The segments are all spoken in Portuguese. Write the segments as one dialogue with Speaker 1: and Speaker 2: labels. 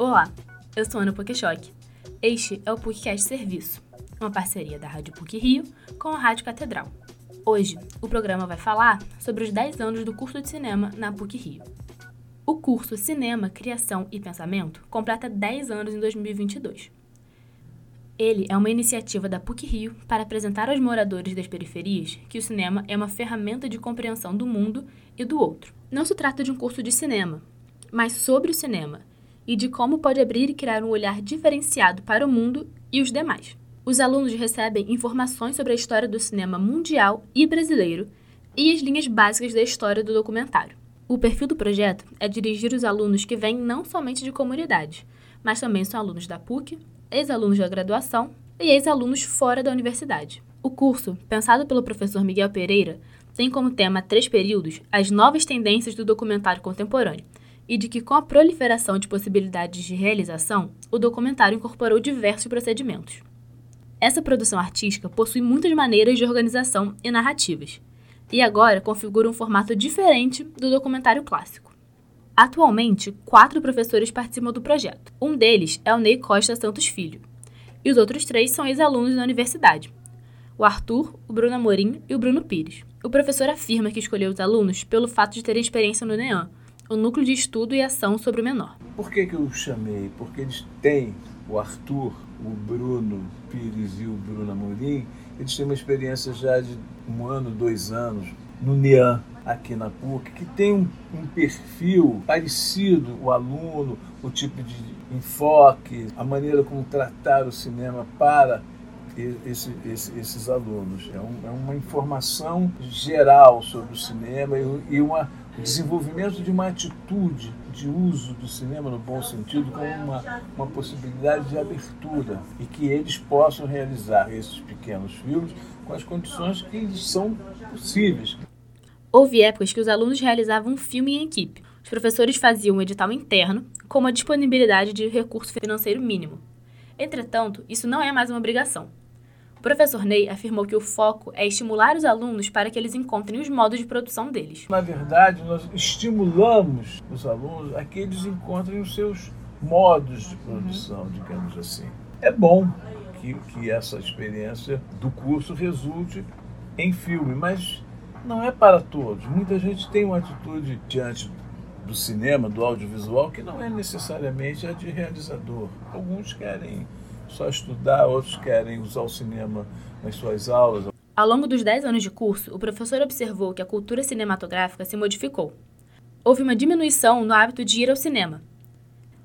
Speaker 1: Olá, eu sou Ana Pokeshock. Este é o PUCcast Serviço, uma parceria da Rádio PUC Rio com a Rádio Catedral. Hoje, o programa vai falar sobre os 10 anos do curso de cinema na PUC Rio. O curso Cinema, Criação e Pensamento completa 10 anos em 2022. Ele é uma iniciativa da PUC Rio para apresentar aos moradores das periferias que o cinema é uma ferramenta de compreensão do mundo e do outro. Não se trata de um curso de cinema, mas sobre o cinema e de como pode abrir e criar um olhar diferenciado para o mundo e os demais. Os alunos recebem informações sobre a história do cinema mundial e brasileiro e as linhas básicas da história do documentário. O perfil do projeto é dirigir os alunos que vêm não somente de comunidades, mas também são alunos da PUC, ex-alunos da graduação e ex-alunos fora da universidade. O curso, pensado pelo professor Miguel Pereira, tem como tema três períodos as novas tendências do documentário contemporâneo, e de que, com a proliferação de possibilidades de realização, o documentário incorporou diversos procedimentos. Essa produção artística possui muitas maneiras de organização e narrativas, e agora configura um formato diferente do documentário clássico. Atualmente, quatro professores participam do projeto. Um deles é o Ney Costa Santos Filho, e os outros três são ex-alunos da universidade: o Arthur, o Bruno Amorim e o Bruno Pires. O professor afirma que escolheu os alunos pelo fato de terem experiência no NEAM, o Núcleo de Estudo e Ação sobre o Menor.
Speaker 2: Por que, que eu chamei? Porque eles têm, o Arthur, o Bruno Pires e o Bruno Amorim, eles têm uma experiência já de um ano, dois anos no NEAN, aqui na PUC, que tem um, um, perfil parecido, o aluno, o tipo de enfoque, a maneira como tratar o cinema para esse, esse, esses alunos. É, um, é, uma informação geral sobre o cinema e, e uma desenvolvimento de uma atitude de uso do cinema no bom sentido como uma, uma possibilidade de abertura e que eles possam realizar esses pequenos filmes com as condições que eles são possíveis.
Speaker 1: Houve épocas que os alunos realizavam um filme em equipe. Os professores faziam um edital interno com uma disponibilidade de recurso financeiro mínimo. Entretanto, isso não é mais uma obrigação. O professor Ney afirmou que o foco é estimular os alunos para que eles encontrem os modos de produção deles.
Speaker 2: Na verdade, nós estimulamos os alunos a que eles encontrem os seus modos de produção, digamos assim. É bom que, que essa experiência do curso resulte em filme, mas não é para todos. Muita gente tem uma atitude diante do cinema, do audiovisual, que não é necessariamente a de realizador. Alguns querem só estudar, outros querem usar o cinema nas suas aulas.
Speaker 1: Ao longo dos 10 anos de curso, o professor observou que a cultura cinematográfica se modificou. Houve uma diminuição no hábito de ir ao cinema.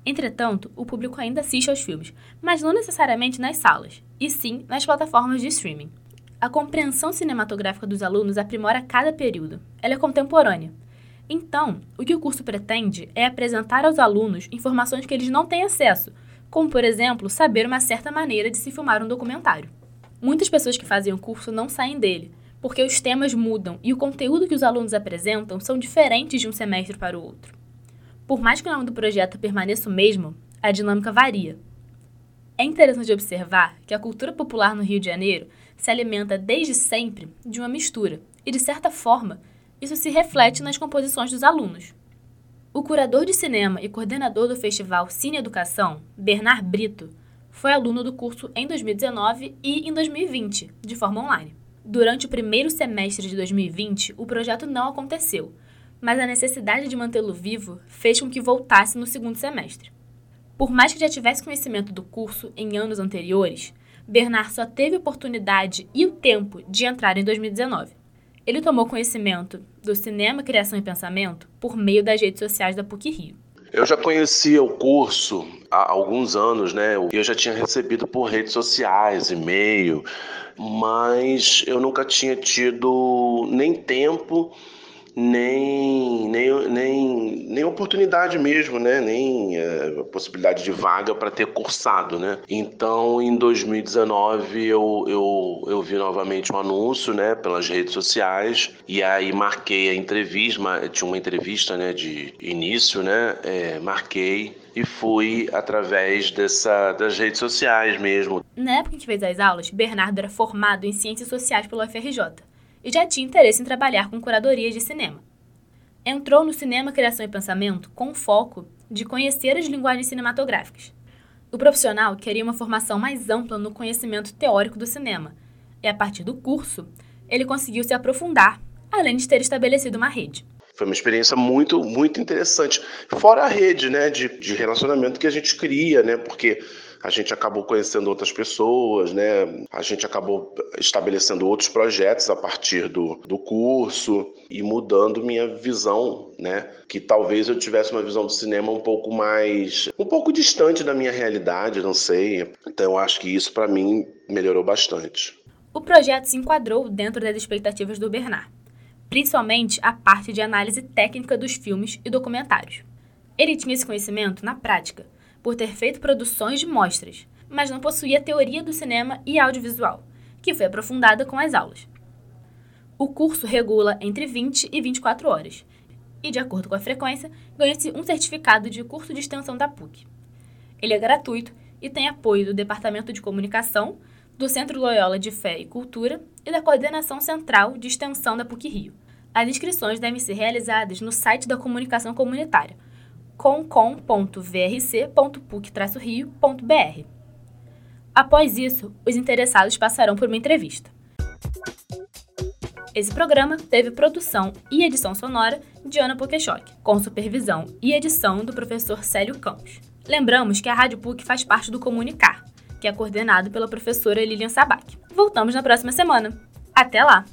Speaker 1: Entretanto, o público ainda assiste aos filmes, mas não necessariamente nas salas, e sim nas plataformas de streaming. A compreensão cinematográfica dos alunos aprimora cada período. Ela é contemporânea. Então, o que o curso pretende é apresentar aos alunos informações que eles não têm acesso, como, por exemplo, saber uma certa maneira de se filmar um documentário. Muitas pessoas que fazem o curso não saem dele, porque os temas mudam e o conteúdo que os alunos apresentam são diferentes de um semestre para o outro. Por mais que o nome do projeto permaneça o mesmo, a dinâmica varia. É interessante observar que a cultura popular no Rio de Janeiro se alimenta desde sempre de uma mistura, e de certa forma, isso se reflete nas composições dos alunos. O curador de cinema e coordenador do festival Cine Educação, Bernard Brito, foi aluno do curso em 2019 e em 2020, de forma online. Durante o primeiro semestre de 2020, o projeto não aconteceu, mas a necessidade de mantê-lo vivo fez com que voltasse no segundo semestre. Por mais que já tivesse conhecimento do curso em anos anteriores, Bernard só teve oportunidade e o tempo de entrar em 2019. Ele tomou conhecimento do cinema, criação e pensamento por meio das redes sociais da PUC Rio.
Speaker 3: Eu já conhecia o curso há alguns anos, né? Eu já tinha recebido por redes sociais, e-mail, mas eu nunca tinha tido nem tempo nem, nem, nem, nem oportunidade mesmo, né? nem é, possibilidade de vaga para ter cursado. Né? Então, em 2019, eu, eu, eu vi novamente um anúncio né, pelas redes sociais e aí marquei a entrevista, tinha uma entrevista né, de início, né? É, marquei e fui através dessa, das redes sociais mesmo.
Speaker 1: Na época que fez as aulas, Bernardo era formado em Ciências Sociais pelo UFRJ e já tinha interesse em trabalhar com curadorias de cinema. Entrou no cinema Criação e Pensamento com foco de conhecer as linguagens cinematográficas. O profissional queria uma formação mais ampla no conhecimento teórico do cinema, e a partir do curso, ele conseguiu se aprofundar, além de ter estabelecido uma rede.
Speaker 3: Foi uma experiência muito, muito interessante. Fora a rede né, de, de relacionamento que a gente cria, né? Porque a gente acabou conhecendo outras pessoas, né? A gente acabou estabelecendo outros projetos a partir do, do curso e mudando minha visão, né? Que talvez eu tivesse uma visão do cinema um pouco mais, um pouco distante da minha realidade, não sei. Então eu acho que isso para mim melhorou bastante.
Speaker 1: O projeto se enquadrou dentro das expectativas do Bernard principalmente a parte de análise técnica dos filmes e documentários. Ele tinha esse conhecimento na prática, por ter feito produções de mostras, mas não possuía teoria do cinema e audiovisual, que foi aprofundada com as aulas. O curso regula entre 20 e 24 horas, e, de acordo com a frequência, ganha-se um certificado de curso de extensão da PUC. Ele é gratuito e tem apoio do Departamento de Comunicação, do Centro Loyola de Fé e Cultura e da Coordenação Central de Extensão da PUC-Rio. As inscrições devem ser realizadas no site da comunicação comunitária, concom.vrc.puc-rio.br. Após isso, os interessados passarão por uma entrevista. Esse programa teve produção e edição sonora de Ana Pokeshock, com supervisão e edição do professor Célio Campos. Lembramos que a Rádio PUC faz parte do Comunicar, que é coordenado pela professora Lilian Sabac. Voltamos na próxima semana. Até lá!